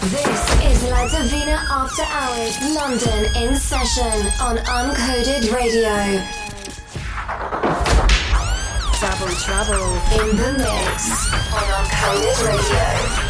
This is La Divina After Hours London in session on Uncoded Radio. Double Trouble in the mix on Uncoded Radio.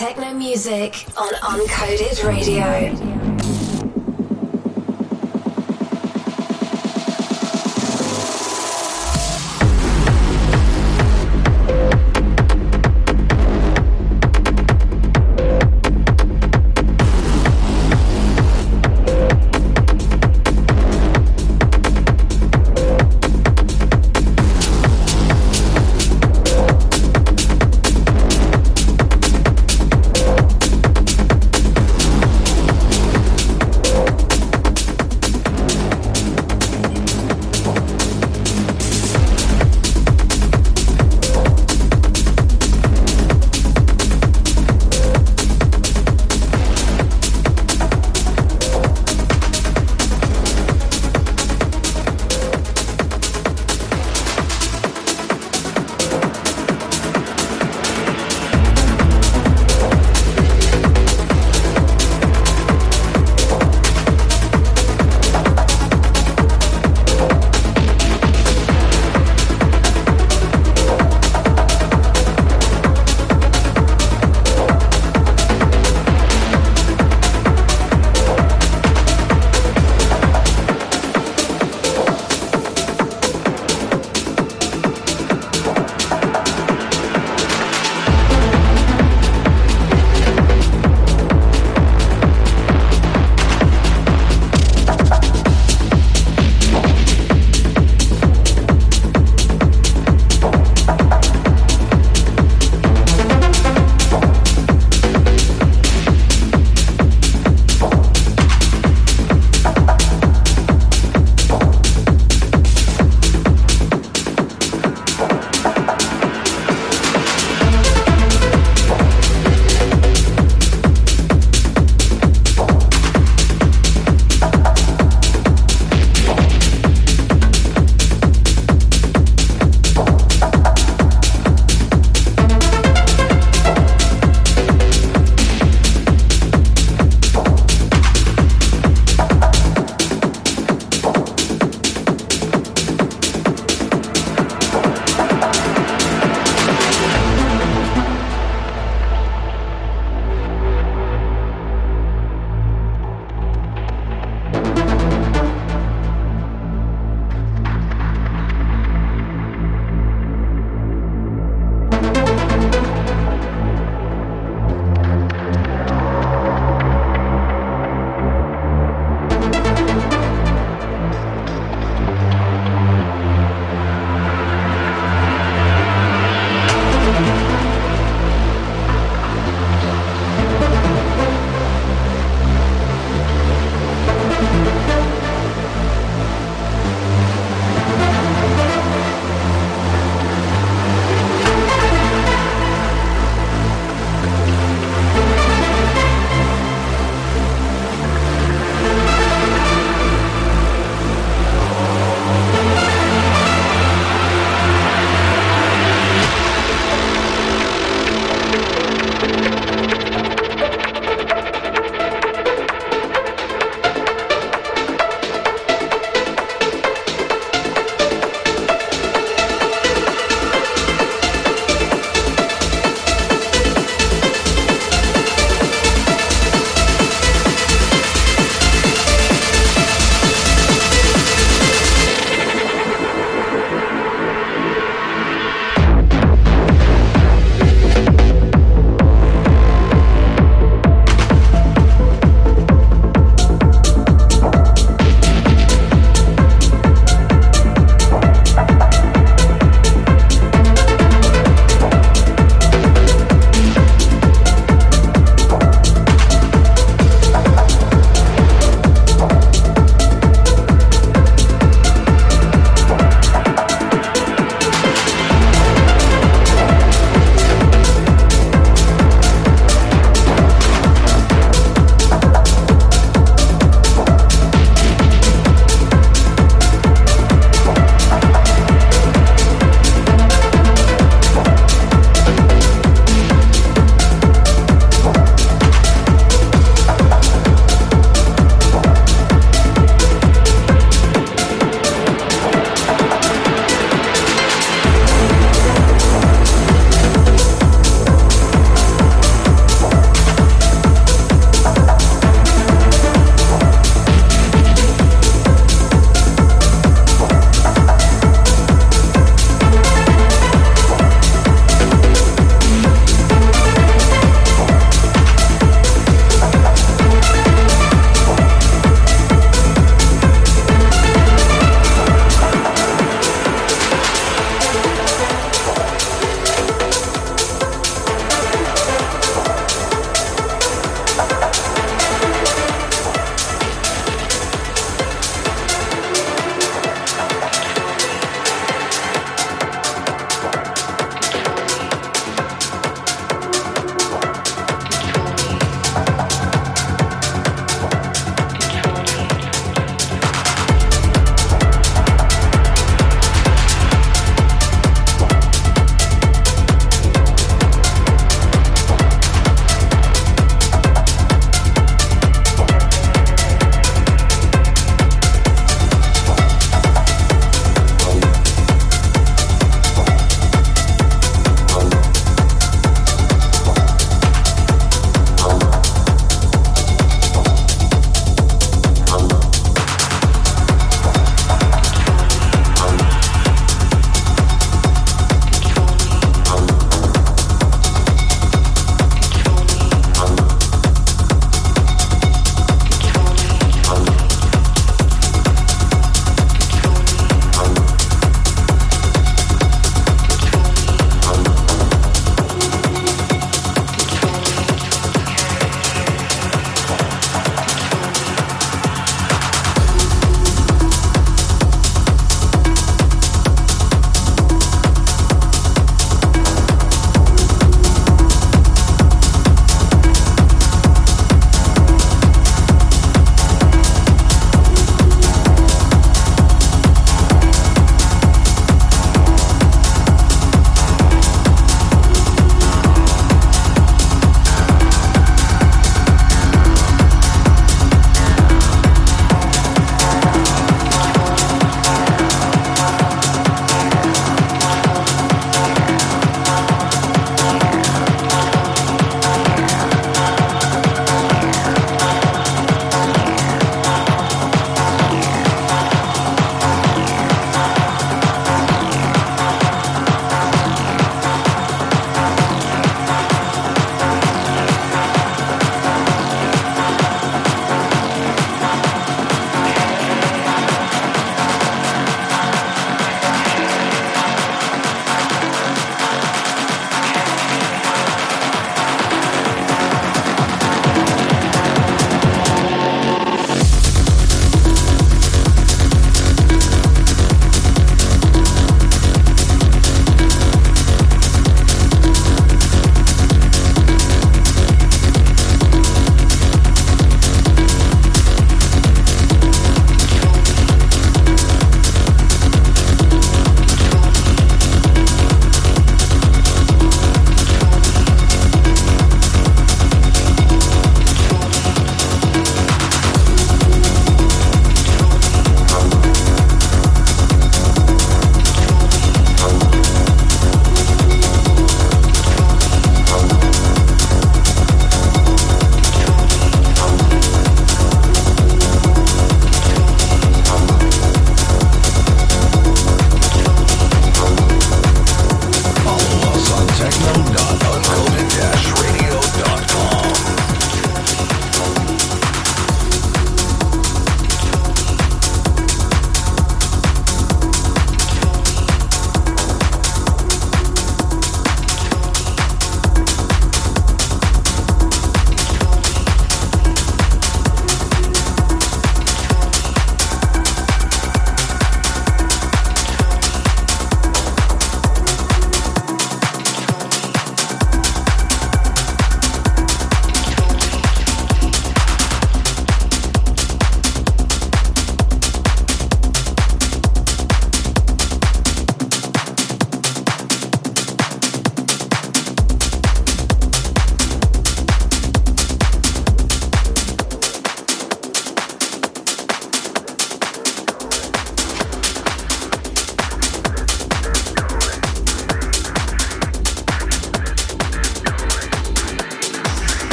Techno music on Uncoded Radio.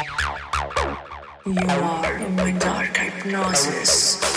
You are in dark hypnosis.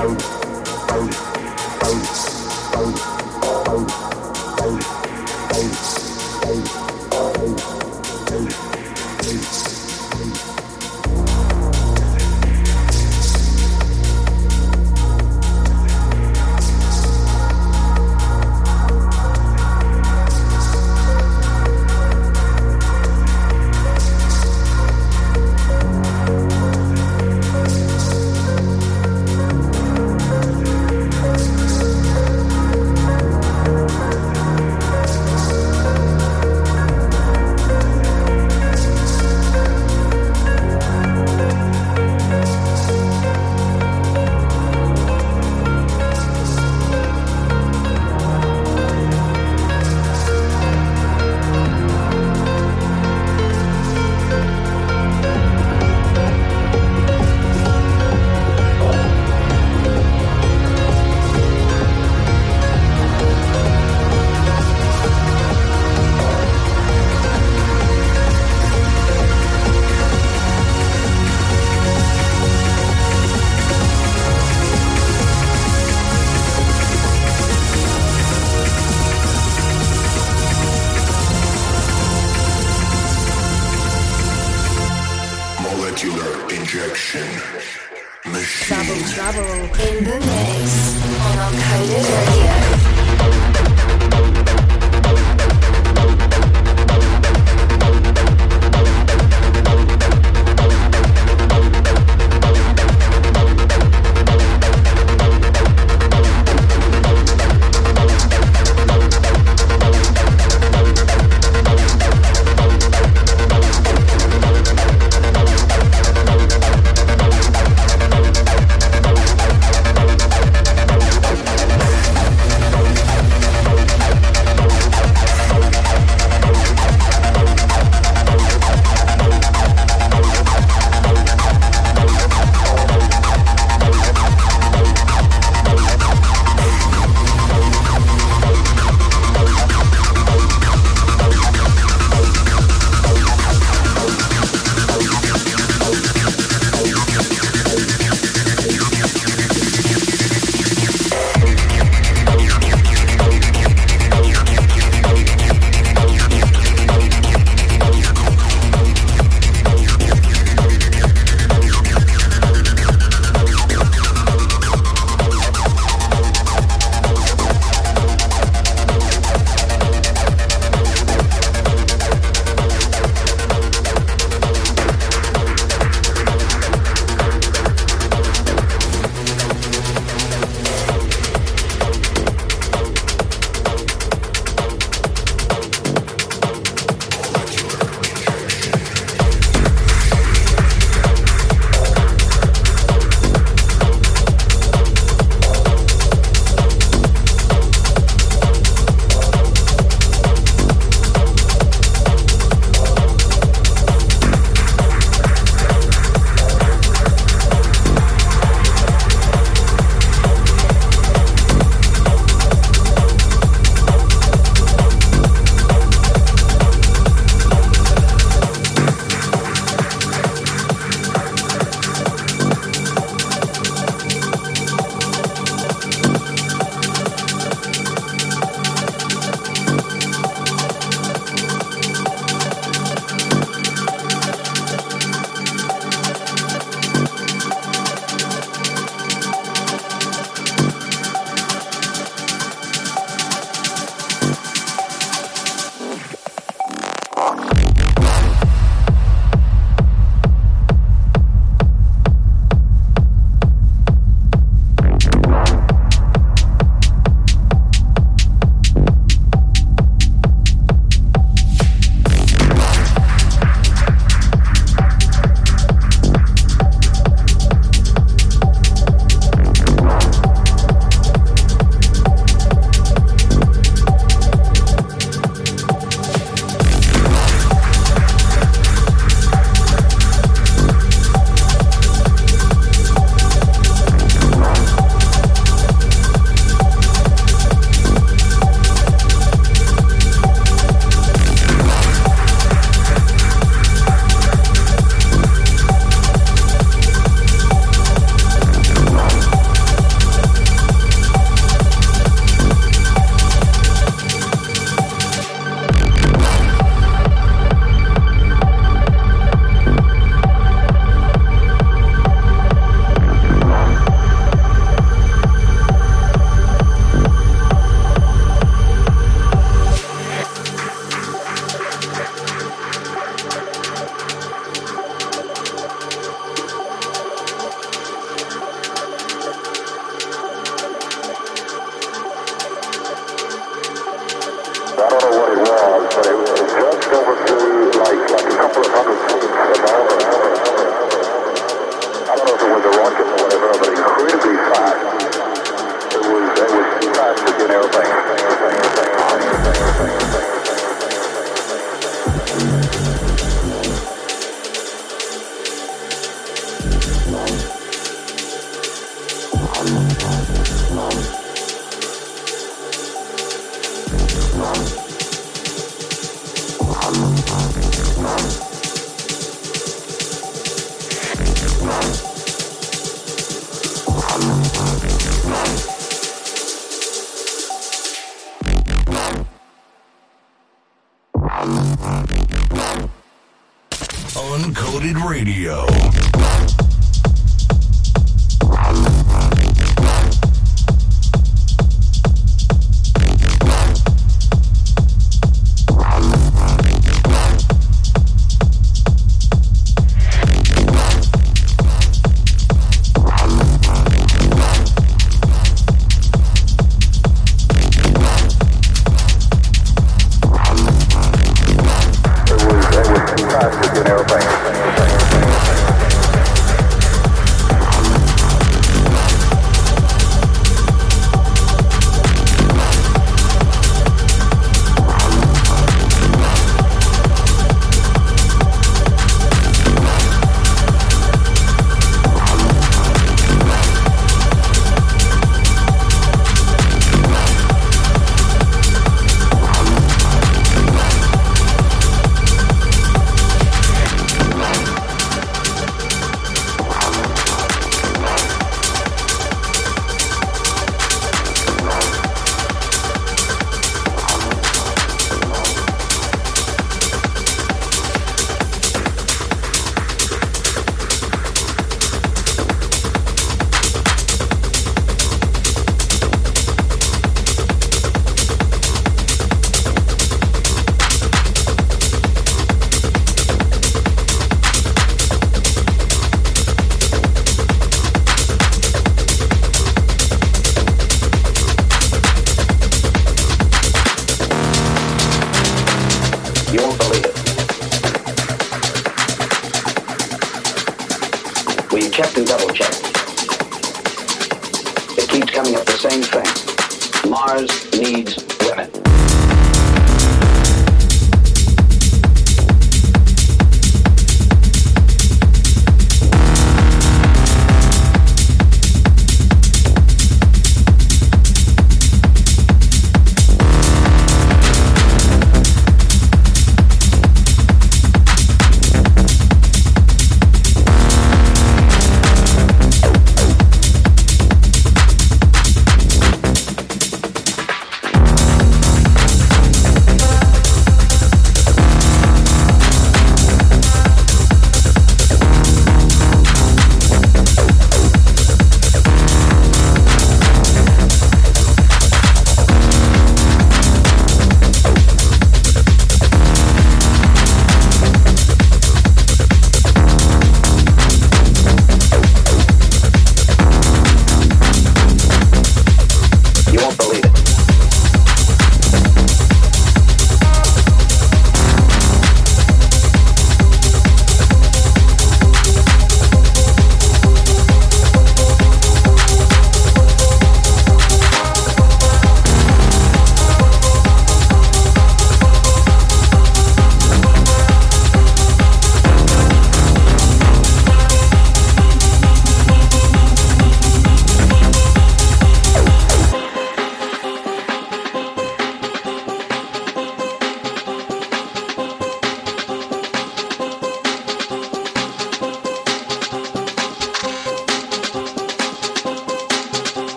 coast.